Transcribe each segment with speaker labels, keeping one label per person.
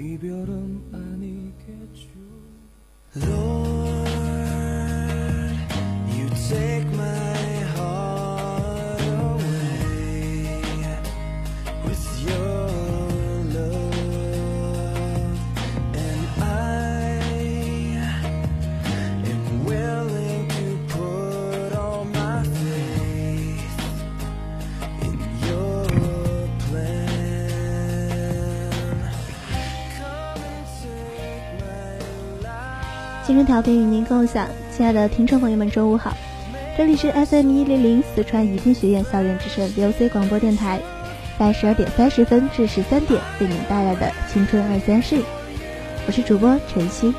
Speaker 1: 이별은 아니겠죠 Lord, you take my
Speaker 2: 青春调频与您共享，亲爱的听众朋友们，中午好！这里是 FM 一零零四川宜宾学院校园之声 VOC 广播电台，在十二点三十分至十三点为您带来的青春二三事，我是主播晨曦。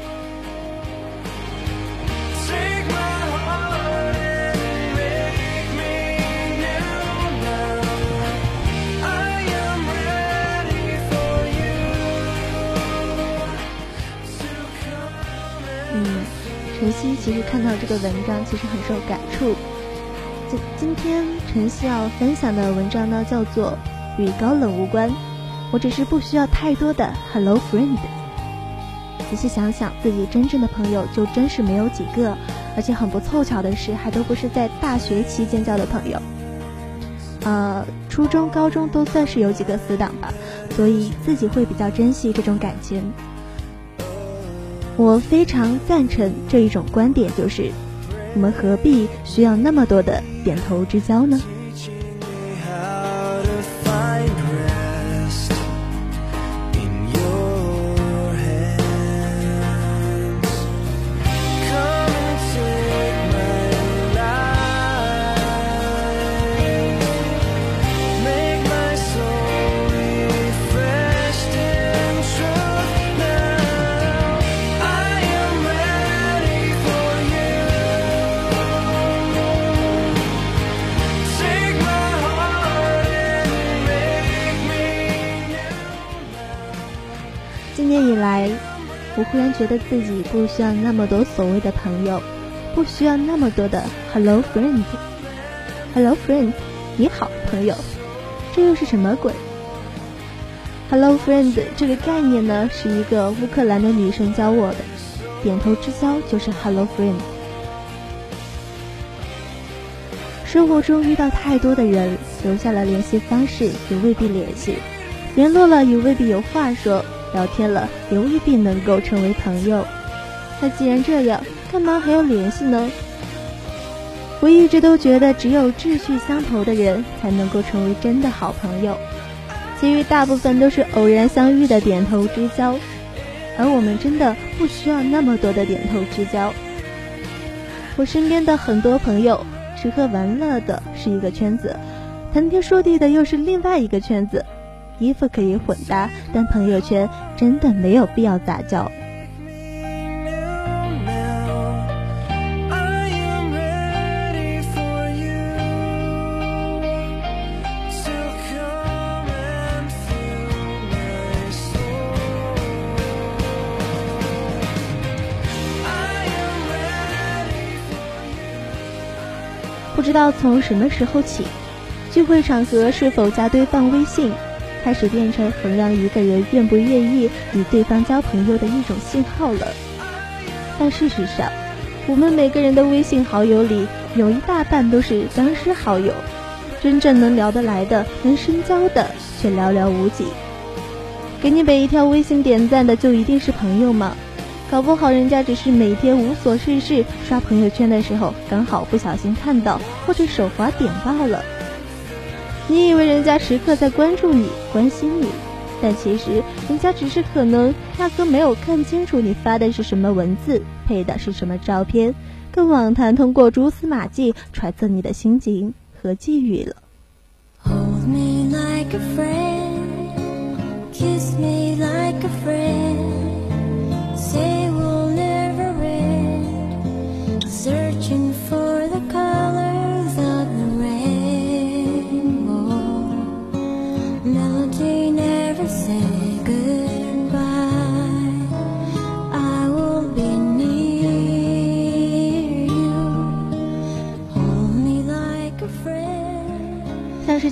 Speaker 2: 晨曦其实看到这个文章，其实很受感触。今今天晨曦要分享的文章呢，叫做《与高冷无关》，我只是不需要太多的 Hello Friend。仔细想想，自己真正的朋友就真是没有几个，而且很不凑巧的是，还都不是在大学期间交的朋友。呃，初中、高中都算是有几个死党吧，所以自己会比较珍惜这种感情。我非常赞成这一种观点，就是我们何必需要那么多的点头之交呢？忽然觉得自己不需要那么多所谓的朋友，不需要那么多的 “hello friend”。“hello friend”，你好，朋友，这又是什么鬼？“hello friend” 这个概念呢，是一个乌克兰的女生教我的，点头之交就是 “hello friend”。生活中遇到太多的人，留下了联系方式，也未必联系；联络了，也未必有话说。聊天了也未必能够成为朋友，那既然这样，干嘛还要联系呢？我一直都觉得，只有志趣相投的人才能够成为真的好朋友，其余大部分都是偶然相遇的点头之交，而我们真的不需要那么多的点头之交。我身边的很多朋友，吃喝玩乐的是一个圈子，谈天说地的又是另外一个圈子。衣服可以混搭，但朋友圈真的没有必要杂交。不知道从什么时候起，聚会场合是否加对方微信？开始变成衡量一个人愿不愿意与对方交朋友的一种信号了。但事实上，我们每个人的微信好友里有一大半都是僵尸好友，真正能聊得来的、能深交的却寥寥无几。给你每一条微信点赞的就一定是朋友吗？搞不好人家只是每天无所事事刷朋友圈的时候，刚好不小心看到或者手滑点到了。你以为人家时刻在关注你、关心你，但其实人家只是可能压根没有看清楚你发的是什么文字，配的是什么照片，更妄谈通过蛛丝马迹揣测你的心情和际遇了。Hold me like a friend, kiss me like a friend. 像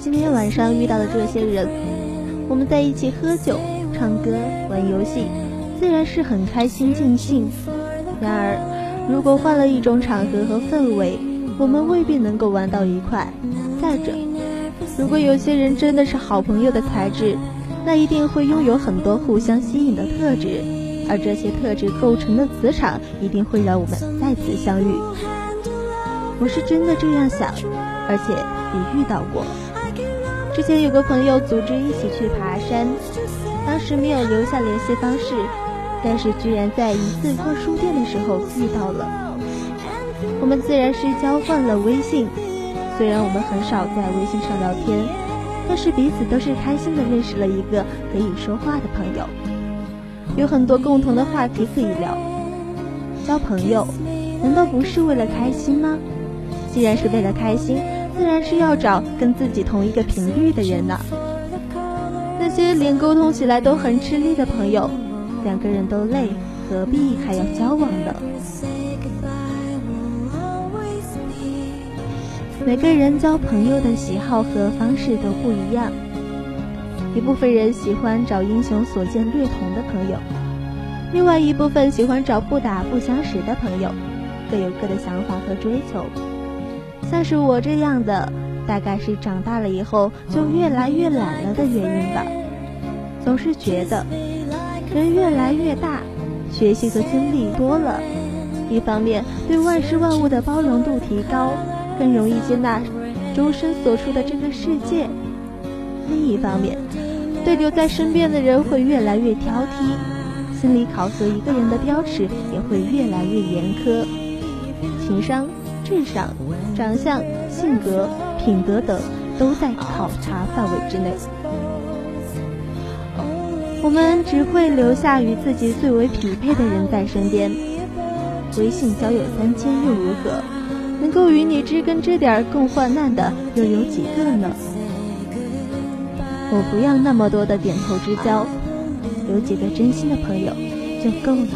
Speaker 2: 今天晚上遇到的这些人，我们在一起喝酒、唱歌、玩游戏，自然是很开心尽兴。然而，如果换了一种场合和氛围，我们未必能够玩到一块。再者，如果有些人真的是好朋友的材质，那一定会拥有很多互相吸引的特质，而这些特质构成的磁场一定会让我们再次相遇。我是真的这样想，而且也遇到过。之前有个朋友组织一起去爬山，当时没有留下联系方式，但是居然在一次逛书店的时候遇到了。我们自然是交换了微信，虽然我们很少在微信上聊天，但是彼此都是开心的认识了一个可以说话的朋友，有很多共同的话题可以聊。交朋友，难道不是为了开心吗？既然是为了开心，自然是要找跟自己同一个频率的人呢。那些连沟通起来都很吃力的朋友，两个人都累，何必还要交往呢？每个人交朋友的喜好和方式都不一样，一部分人喜欢找英雄所见略同的朋友，另外一部分喜欢找不打不相识的朋友，各有各的想法和追求。像是我这样的，大概是长大了以后就越来越懒了的原因吧。总是觉得人越来越大，学习和经历多了，一方面对万事万物的包容度提高，更容易接纳周身所处的这个世界；另一方面，对留在身边的人会越来越挑剔，心理考核一个人的标尺也会越来越严苛，情商。智商、长相、性格、品德等都在考察范围之内。我们只会留下与自己最为匹配的人在身边。微信交友三千又如何？能够与你知根知底共患难的又有几个呢？我不要那么多的点头之交，有几个真心的朋友就够了。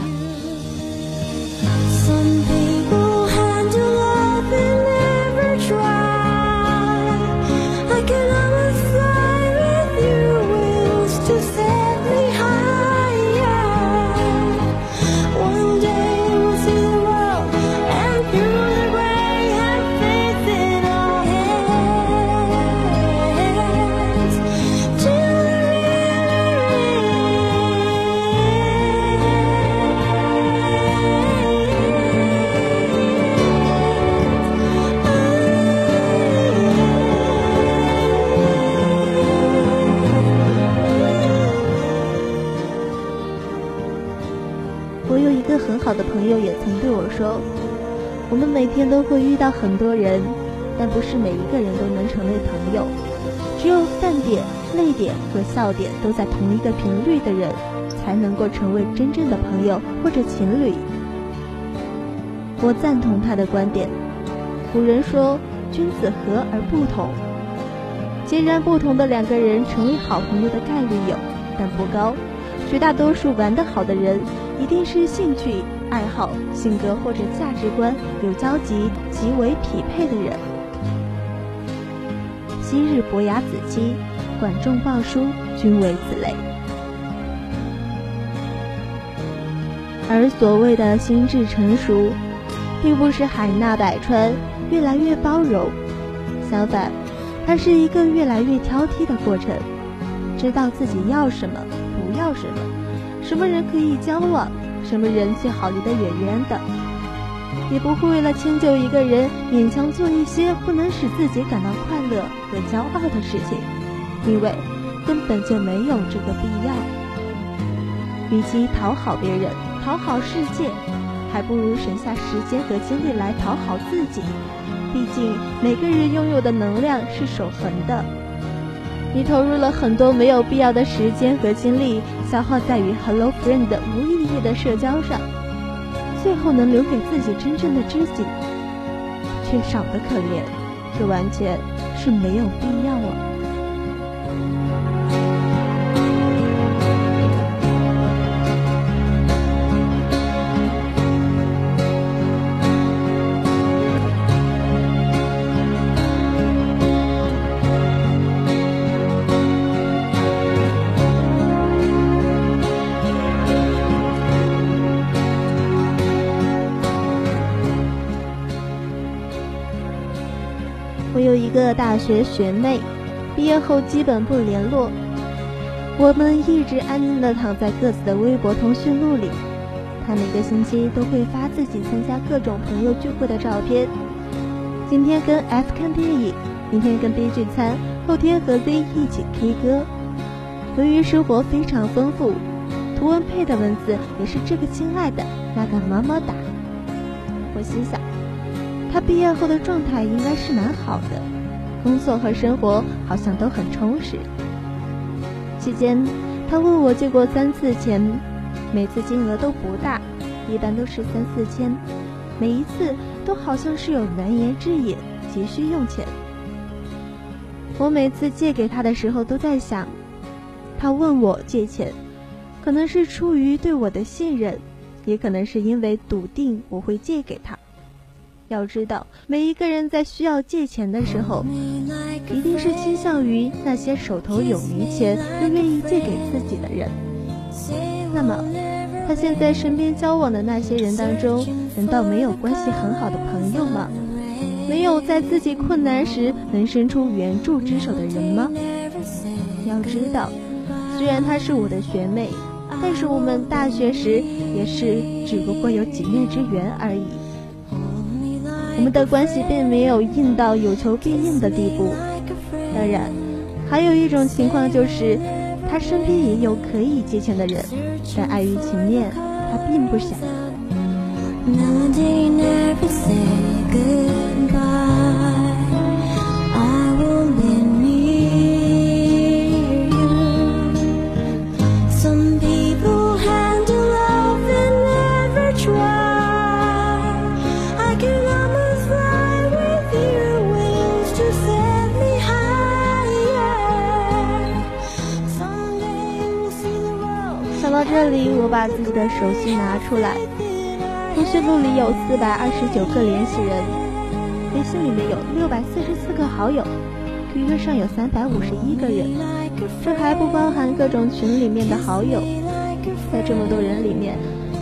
Speaker 2: 很多人，但不是每一个人都能成为朋友。只有饭点、泪点和笑点都在同一个频率的人，才能够成为真正的朋友或者情侣。我赞同他的观点。古人说：“君子和而不同。”截然不同的两个人成为好朋友的概率有，但不高。绝大多数玩得好的人，一定是兴趣。爱好、性格或者价值观有交集、极为匹配的人。昔日伯牙子期，管仲鲍叔，均为此类。而所谓的心智成熟，并不是海纳百川、越来越包容，相反，它是一个越来越挑剔的过程，知道自己要什么，不要什么，什么人可以交往。什么人最好离得远远的，也不会为了迁就一个人勉强做一些不能使自己感到快乐和骄傲的事情，因为根本就没有这个必要。与其讨好别人、讨好世界，还不如省下时间和精力来讨好自己。毕竟每个人拥有的能量是守恒的。你投入了很多没有必要的时间和精力，消耗在与 Hello Friend 无意义的社交上，最后能留给自己真正的知己，却少得可怜，这完全是没有必要了。大学学妹，毕业后基本不联络。我们一直安静的躺在各自的微博通讯录里。他每个星期都会发自己参加各种朋友聚会的照片。今天跟 F 看电影，明天跟 B 聚餐，后天和 Z 一起 K 歌。由于生活非常丰富，图文配的文字也是这个亲爱的，那个么么哒。我心想，他毕业后的状态应该是蛮好的，工作和生活好像都很充实。期间，他问我借过三次钱，每次金额都不大，一般都是三四千，每一次都好像是有难言之隐，急需用钱。我每次借给他的时候都在想，他问我借钱，可能是出于对我的信任，也可能是因为笃定我会借给他。要知道，每一个人在需要借钱的时候，一定是倾向于那些手头有余钱又愿意借给自己的人。那么，他现在身边交往的那些人当中，难道没有关系很好的朋友吗？没有在自己困难时能伸出援助之手的人吗？要知道，虽然她是我的学妹，但是我们大学时也是只不过有几面之缘而已。我们的关系并没有硬到有求必应的地步。当然，还有一种情况就是，他身边也有可以借钱的人，但碍于情面，他并不想。想到这里我把自己的手机拿出来，通讯录里有四百二十九个联系人，微信里面有六百四十四个好友，QQ 上有三百五十一个人，这还不包含各种群里面的好友。在这么多人里面，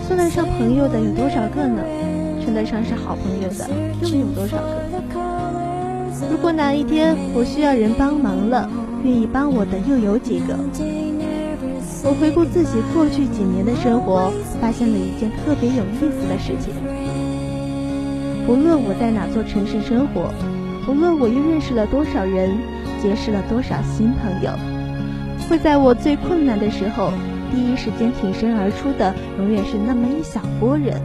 Speaker 2: 算得上朋友的有多少个呢？称得上是好朋友的又有多少个？如果哪一天我需要人帮忙了，愿意帮我的又有几个？我回顾自己过去几年的生活，发现了一件特别有意思的事情。无论我在哪座城市生活，无论我又认识了多少人，结识了多少新朋友，会在我最困难的时候，第一时间挺身而出的，永远是那么一小波人。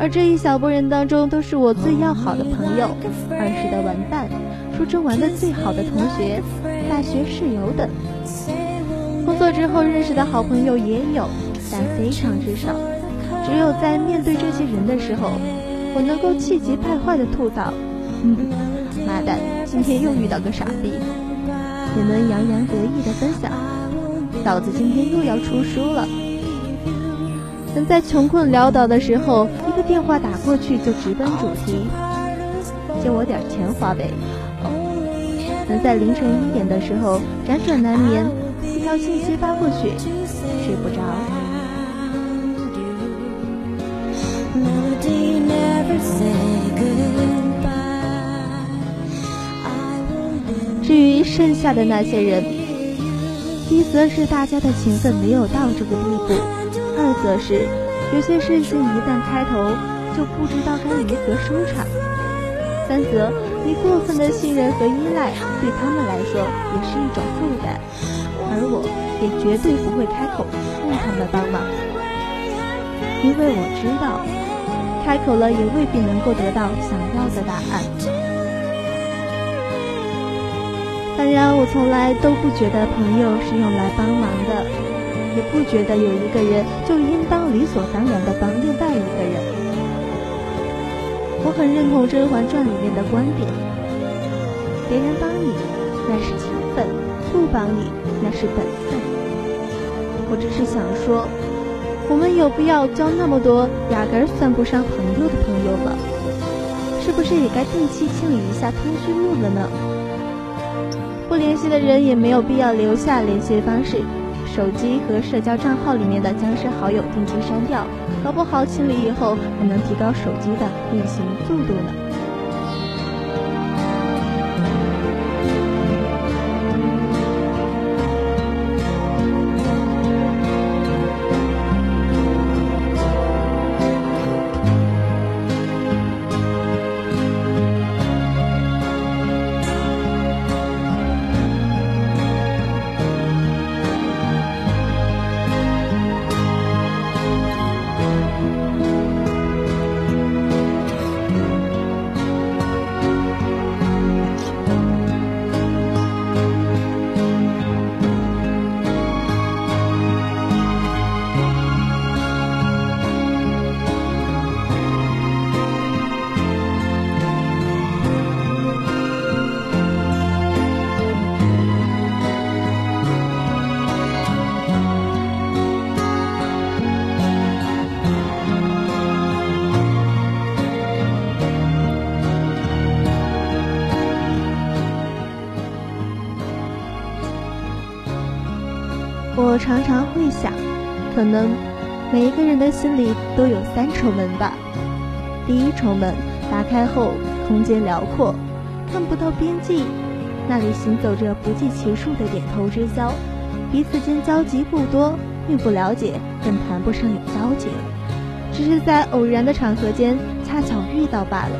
Speaker 2: 而这一小波人当中，都是我最要好的朋友、儿时的玩伴、初中玩的最好的同学、大学室友等。工作之后认识的好朋友也有，但非常之少。只有在面对这些人的时候，我能够气急败坏的吐槽：“嗯，妈蛋，今天又遇到个傻逼。”也能洋洋得意的分享：“嫂子今天又要出书了。”能在穷困潦倒的时候，一个电话打过去就直奔主题：“借我点钱花呗。”能在凌晨一点的时候辗转难眠。一条信息发过去，睡不着。至于剩下的那些人，一则是大家的情分没有到这个地步，二则是有些事情一旦开头，就不知道该如何收场，三则你过分的信任和依赖，对他们来说也是一种负担。而我也绝对不会开口让他们帮忙，因为我知道，开口了也未必能够得到想要的答案。当然，我从来都不觉得朋友是用来帮忙的，也不觉得有一个人就应当理所当然的帮另外一个人。我很认同《甄嬛传》里面的观点：别人帮你，那是情分；不帮你。那是本分。我只是想说，我们有必要交那么多压根儿算不上朋友的朋友吗？是不是也该定期清理一下通讯录了呢？不联系的人也没有必要留下联系方式，手机和社交账号里面的僵尸好友定期删掉，搞不好清理以后还能提高手机的运行速度呢。我常常会想，可能每一个人的心里都有三重门吧。第一重门打开后，空间辽阔，看不到边际，那里行走着不计其数的点头之交，彼此间交集不多，并不了解，更谈不上有交情，只是在偶然的场合间恰巧遇到罢了。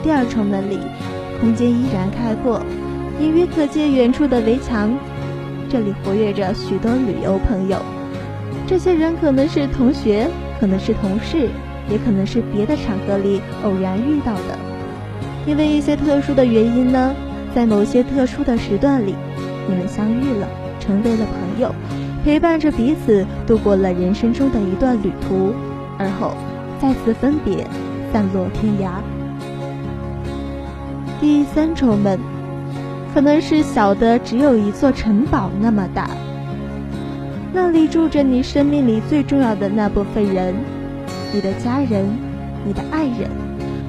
Speaker 2: 第二重门里，空间依然开阔，隐约可见远处的围墙。这里活跃着许多旅游朋友，这些人可能是同学，可能是同事，也可能是别的场合里偶然遇到的。因为一些特殊的原因呢，在某些特殊的时段里，你们相遇了，成为了朋友，陪伴着彼此度过了人生中的一段旅途，而后再次分别，散落天涯。第三重门。可能是小的只有一座城堡那么大，那里住着你生命里最重要的那部分人，你的家人，你的爱人，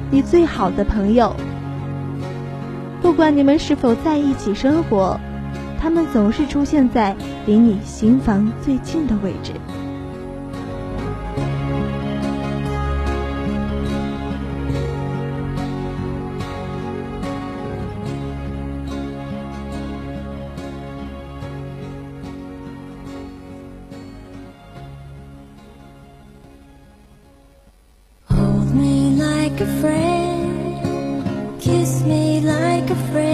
Speaker 2: 你最好的朋友。不管你们是否在一起生活，他们总是出现在离你心房最近的位置。like a friend. Kiss me like a friend.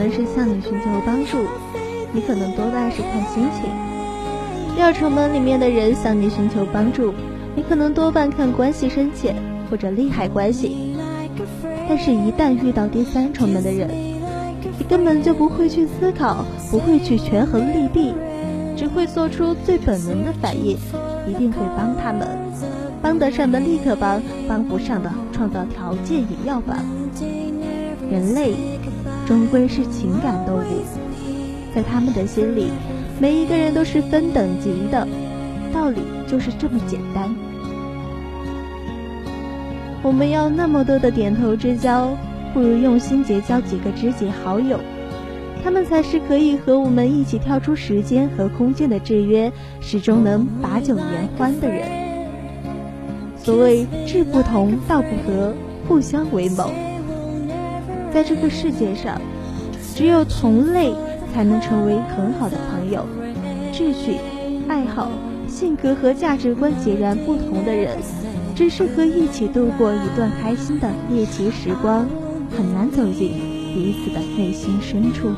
Speaker 2: 能是向你寻求帮助，你可能多半是看心情；第二重门里面的人向你寻求帮助，你可能多半看关系深浅或者利害关系。但是，一旦遇到第三重门的人，你根本就不会去思考，不会去权衡利弊，只会做出最本能的反应，一定会帮他们，帮得上的立刻帮，帮不上的创造条件也要帮。人类终归是情感动物，在他们的心里，每一个人都是分等级的，道理就是这么简单。我们要那么多的点头之交，不如用心结交几个知己好友，他们才是可以和我们一起跳出时间和空间的制约，始终能把酒言欢的人。所谓志不同道不合，不相为谋。在这个世界上，只有同类才能成为很好的朋友。秩序、爱好、性格和价值观截然不同的人，只适合一起度过一段开心的猎奇时光，很难走进彼此的内心深处。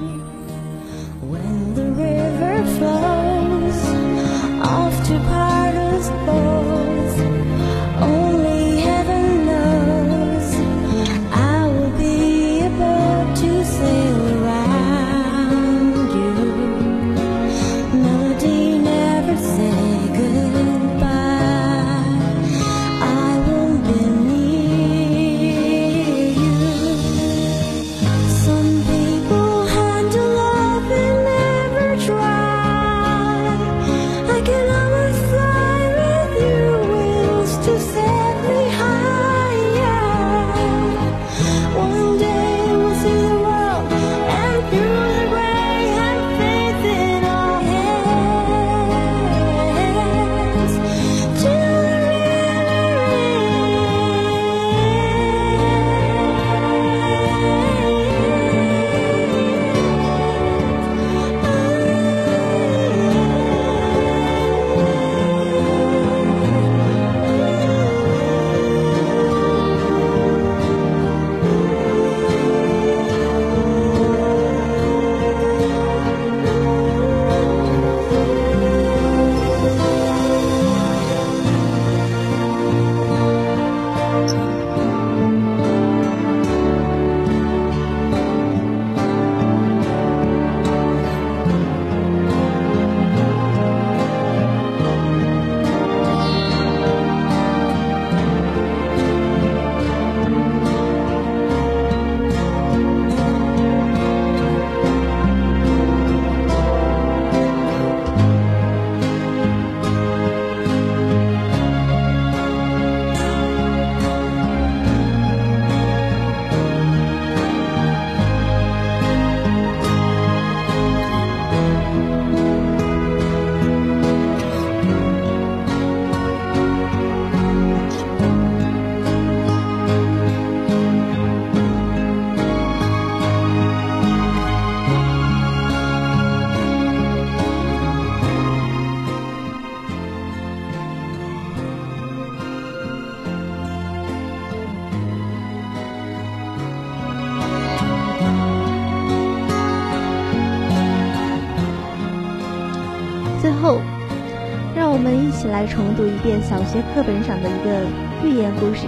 Speaker 2: 起来重读一遍小学课本上的一个寓言故事，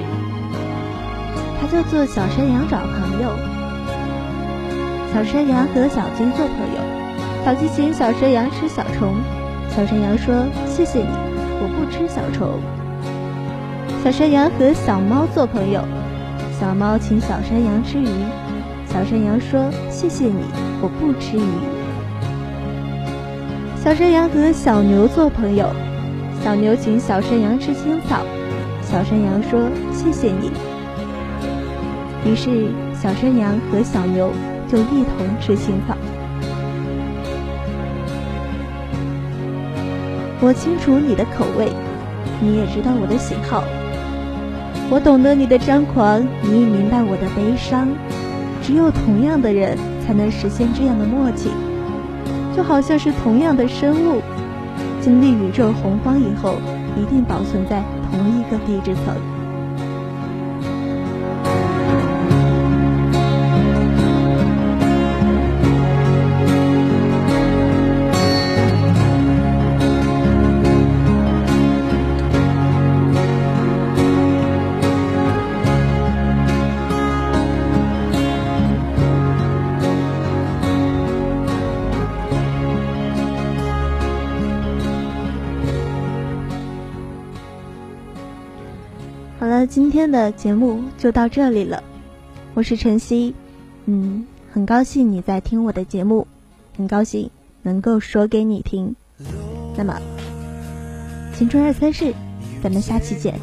Speaker 2: 它叫做《小山羊找朋友》。小山羊和小鸡做朋友，小鸡请小山羊吃小虫，小山羊说：“谢谢你，我不吃小虫。”小山羊和小猫做朋友，小猫请小山羊吃鱼，小山羊说：“谢谢你，我不吃鱼。”小山羊和小牛做朋友，小牛请小山羊吃青草，小山羊说：“谢谢你。”于是小山羊和小牛。就一同吃青草。我清楚你的口味，你也知道我的喜好。我懂得你的张狂，你也明白我的悲伤。只有同样的人才能实现这样的默契，就好像是同样的生物，经历宇宙洪荒以后，一定保存在同一个地质层。今天的节目就到这里了，我是晨曦，嗯，很高兴你在听我的节目，很高兴能够说给你听。那么，青春二三事，咱们下期见。